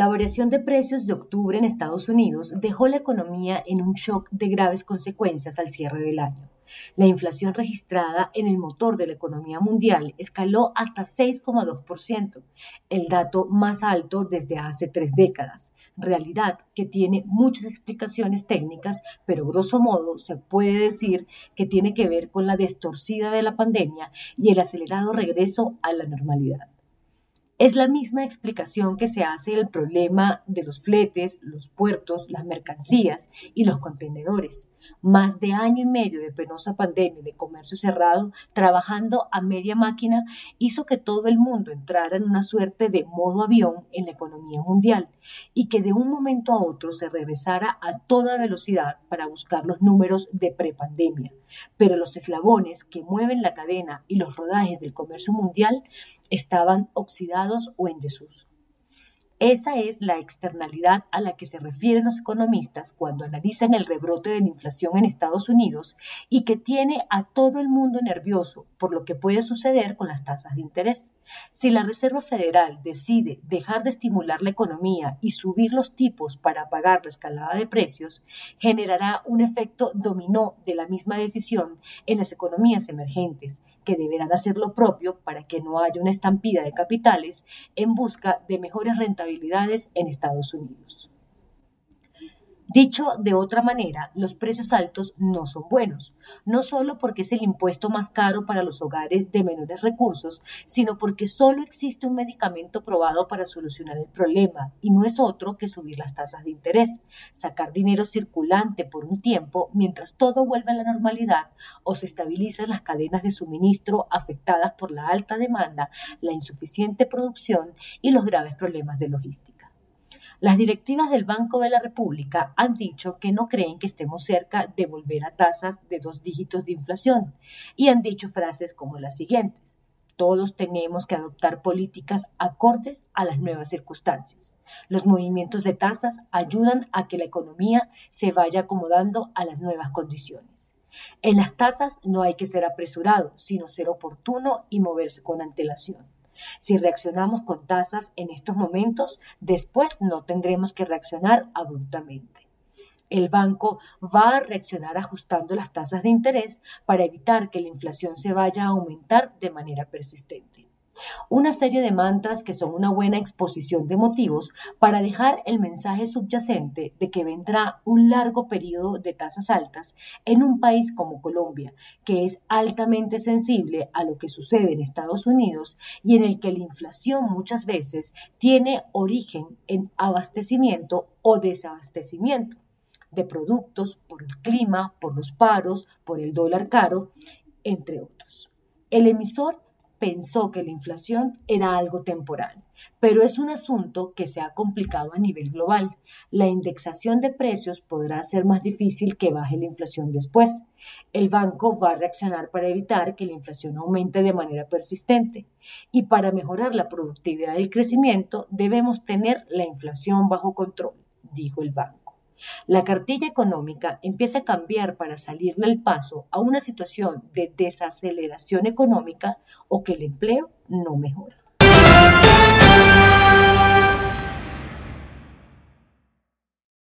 La variación de precios de octubre en Estados Unidos dejó la economía en un shock de graves consecuencias al cierre del año. La inflación registrada en el motor de la economía mundial escaló hasta 6,2%, el dato más alto desde hace tres décadas, realidad que tiene muchas explicaciones técnicas, pero grosso modo se puede decir que tiene que ver con la distorsida de la pandemia y el acelerado regreso a la normalidad. Es la misma explicación que se hace del problema de los fletes, los puertos, las mercancías y los contenedores. Más de año y medio de penosa pandemia de comercio cerrado, trabajando a media máquina, hizo que todo el mundo entrara en una suerte de modo avión en la economía mundial y que de un momento a otro se regresara a toda velocidad para buscar los números de prepandemia. Pero los eslabones que mueven la cadena y los rodajes del comercio mundial estaban oxidados o en desuso. Esa es la externalidad a la que se refieren los economistas cuando analizan el rebrote de la inflación en Estados Unidos y que tiene a todo el mundo nervioso por lo que puede suceder con las tasas de interés. Si la Reserva Federal decide dejar de estimular la economía y subir los tipos para pagar la escalada de precios, generará un efecto dominó de la misma decisión en las economías emergentes, que deberán hacer lo propio para que no haya una estampida de capitales en busca de mejores rentabilidades en Estados Unidos. Dicho de otra manera, los precios altos no son buenos, no solo porque es el impuesto más caro para los hogares de menores recursos, sino porque solo existe un medicamento probado para solucionar el problema y no es otro que subir las tasas de interés, sacar dinero circulante por un tiempo mientras todo vuelve a la normalidad o se estabilizan las cadenas de suministro afectadas por la alta demanda, la insuficiente producción y los graves problemas de logística. Las directivas del Banco de la República han dicho que no creen que estemos cerca de volver a tasas de dos dígitos de inflación y han dicho frases como las siguientes. Todos tenemos que adoptar políticas acordes a las nuevas circunstancias. Los movimientos de tasas ayudan a que la economía se vaya acomodando a las nuevas condiciones. En las tasas no hay que ser apresurado, sino ser oportuno y moverse con antelación. Si reaccionamos con tasas en estos momentos, después no tendremos que reaccionar abruptamente. El banco va a reaccionar ajustando las tasas de interés para evitar que la inflación se vaya a aumentar de manera persistente. Una serie de mantras que son una buena exposición de motivos para dejar el mensaje subyacente de que vendrá un largo periodo de tasas altas en un país como Colombia, que es altamente sensible a lo que sucede en Estados Unidos y en el que la inflación muchas veces tiene origen en abastecimiento o desabastecimiento de productos por el clima, por los paros, por el dólar caro, entre otros. El emisor pensó que la inflación era algo temporal, pero es un asunto que se ha complicado a nivel global. La indexación de precios podrá ser más difícil que baje la inflación después. El banco va a reaccionar para evitar que la inflación aumente de manera persistente. Y para mejorar la productividad y el crecimiento debemos tener la inflación bajo control, dijo el banco. La cartilla económica empieza a cambiar para salirle al paso a una situación de desaceleración económica o que el empleo no mejora.